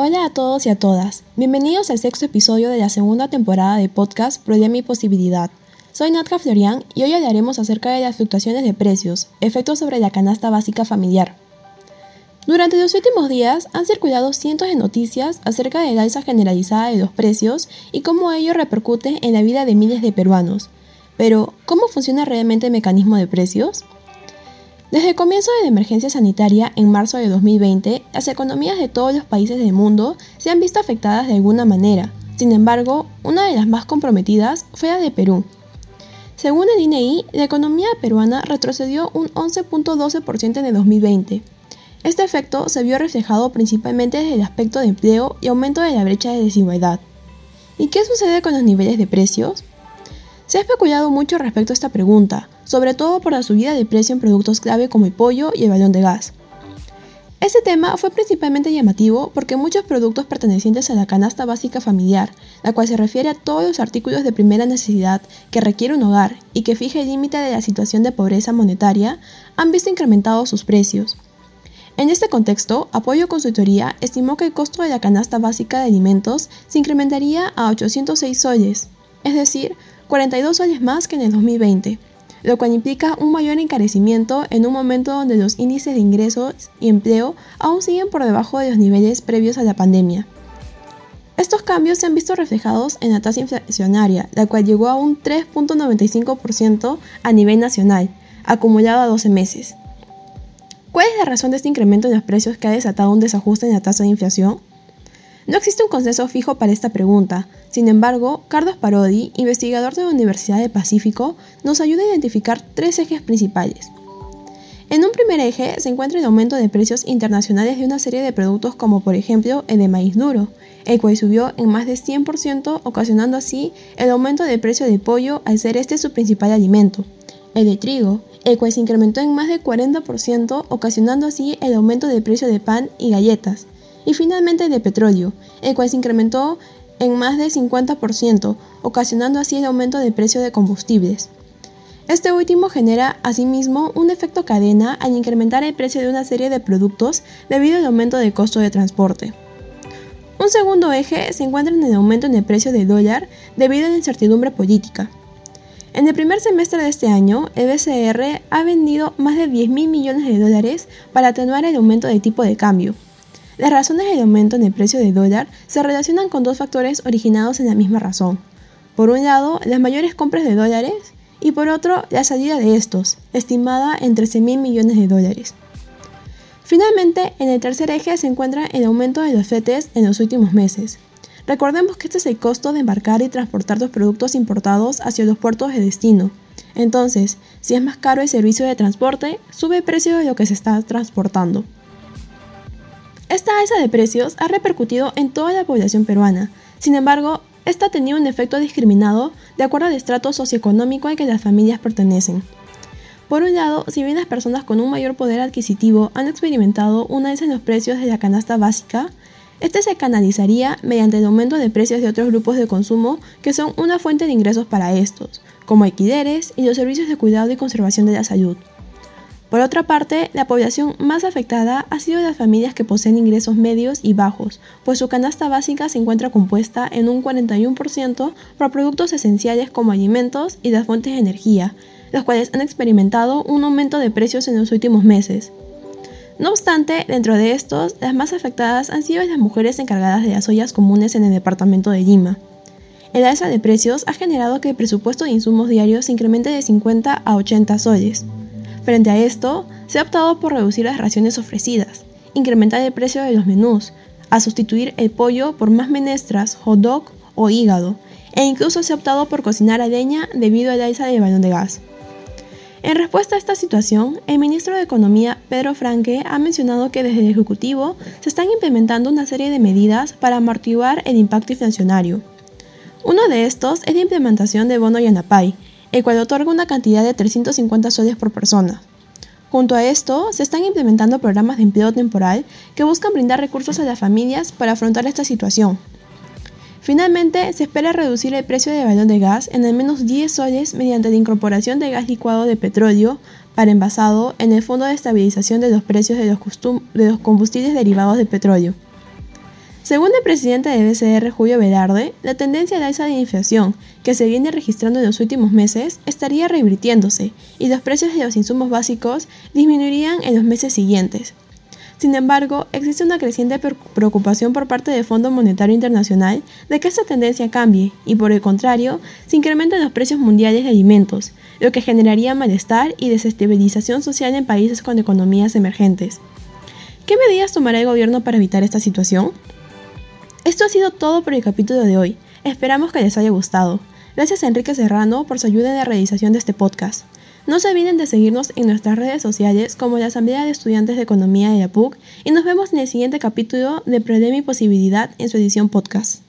Hola a todos y a todas. Bienvenidos al sexto episodio de la segunda temporada de podcast Problema y Posibilidad. Soy Natka Florian y hoy hablaremos acerca de las fluctuaciones de precios, efectos sobre la canasta básica familiar. Durante los últimos días han circulado cientos de noticias acerca de la alza generalizada de los precios y cómo ello repercute en la vida de miles de peruanos. Pero, ¿cómo funciona realmente el mecanismo de precios? Desde el comienzo de la emergencia sanitaria en marzo de 2020, las economías de todos los países del mundo se han visto afectadas de alguna manera. Sin embargo, una de las más comprometidas fue la de Perú. Según el INEI, la economía peruana retrocedió un 11.12% en el 2020. Este efecto se vio reflejado principalmente desde el aspecto de empleo y aumento de la brecha de desigualdad. ¿Y qué sucede con los niveles de precios? Se ha especulado mucho respecto a esta pregunta, sobre todo por la subida de precio en productos clave como el pollo y el balón de gas. Este tema fue principalmente llamativo porque muchos productos pertenecientes a la canasta básica familiar, la cual se refiere a todos los artículos de primera necesidad que requiere un hogar y que fija el límite de la situación de pobreza monetaria, han visto incrementados sus precios. En este contexto, Apoyo Consultoría estimó que el costo de la canasta básica de alimentos se incrementaría a 806 soles, es decir, 42 soles más que en el 2020, lo cual implica un mayor encarecimiento en un momento donde los índices de ingresos y empleo aún siguen por debajo de los niveles previos a la pandemia. Estos cambios se han visto reflejados en la tasa inflacionaria, la cual llegó a un 3.95% a nivel nacional, acumulado a 12 meses. ¿Cuál es la razón de este incremento en los precios que ha desatado un desajuste en la tasa de inflación? No existe un consenso fijo para esta pregunta. Sin embargo, Carlos Parodi, investigador de la Universidad del Pacífico, nos ayuda a identificar tres ejes principales. En un primer eje se encuentra el aumento de precios internacionales de una serie de productos como por ejemplo el de maíz duro, el cual subió en más de 100%, ocasionando así el aumento del precio del pollo al ser este su principal alimento. El de trigo, el cual se incrementó en más de 40%, ocasionando así el aumento del precio de pan y galletas y finalmente de petróleo, el cual se incrementó en más de 50%, ocasionando así el aumento del precio de combustibles. Este último genera asimismo un efecto cadena al incrementar el precio de una serie de productos debido al aumento del costo de transporte. Un segundo eje se encuentra en el aumento en el precio del dólar debido a la incertidumbre política. En el primer semestre de este año, el BCR ha vendido más de 10 mil millones de dólares para atenuar el aumento del tipo de cambio, las razones del aumento en el precio del dólar se relacionan con dos factores originados en la misma razón. Por un lado, las mayores compras de dólares y por otro, la salida de estos, estimada en 13 mil millones de dólares. Finalmente, en el tercer eje se encuentra el aumento de los FETES en los últimos meses. Recordemos que este es el costo de embarcar y transportar los productos importados hacia los puertos de destino. Entonces, si es más caro el servicio de transporte, sube el precio de lo que se está transportando. Esta alza de precios ha repercutido en toda la población peruana. Sin embargo, esta ha tenido un efecto discriminado de acuerdo al estrato socioeconómico al que las familias pertenecen. Por un lado, si bien las personas con un mayor poder adquisitivo han experimentado una alza en los precios de la canasta básica, este se canalizaría mediante el aumento de precios de otros grupos de consumo que son una fuente de ingresos para estos, como alquileres y los servicios de cuidado y conservación de la salud. Por otra parte, la población más afectada ha sido las familias que poseen ingresos medios y bajos, pues su canasta básica se encuentra compuesta en un 41% por productos esenciales como alimentos y las fuentes de energía, los cuales han experimentado un aumento de precios en los últimos meses. No obstante, dentro de estos, las más afectadas han sido las mujeres encargadas de las ollas comunes en el departamento de Lima. El alza de precios ha generado que el presupuesto de insumos diarios se incremente de 50 a 80 soles. Frente a esto, se ha optado por reducir las raciones ofrecidas, incrementar el precio de los menús, a sustituir el pollo por más menestras, hot dog o hígado, e incluso se ha optado por cocinar a leña debido al alza del balón de gas. En respuesta a esta situación, el ministro de Economía, Pedro Franque, ha mencionado que desde el Ejecutivo se están implementando una serie de medidas para amortiguar el impacto inflacionario. Uno de estos es la implementación de bono Yanapay, el cual otorga una cantidad de 350 soles por persona. Junto a esto, se están implementando programas de empleo temporal que buscan brindar recursos a las familias para afrontar esta situación. Finalmente, se espera reducir el precio del balón de gas en al menos 10 soles mediante la incorporación de gas licuado de petróleo para envasado en el Fondo de Estabilización de los Precios de los, de Combustibles Derivados del Petróleo. Según el presidente de BCR, Julio Velarde, la tendencia de alza de inflación que se viene registrando en los últimos meses estaría revirtiéndose y los precios de los insumos básicos disminuirían en los meses siguientes. Sin embargo, existe una creciente preocupación por parte del Fondo Monetario Internacional de que esta tendencia cambie y, por el contrario, se incrementen los precios mundiales de alimentos, lo que generaría malestar y desestabilización social en países con economías emergentes. ¿Qué medidas tomará el gobierno para evitar esta situación? Esto ha sido todo por el capítulo de hoy. Esperamos que les haya gustado. Gracias a Enrique Serrano por su ayuda en la realización de este podcast. No se olviden de seguirnos en nuestras redes sociales como la Asamblea de Estudiantes de Economía de la PUC y nos vemos en el siguiente capítulo de Problema y Posibilidad en su edición podcast.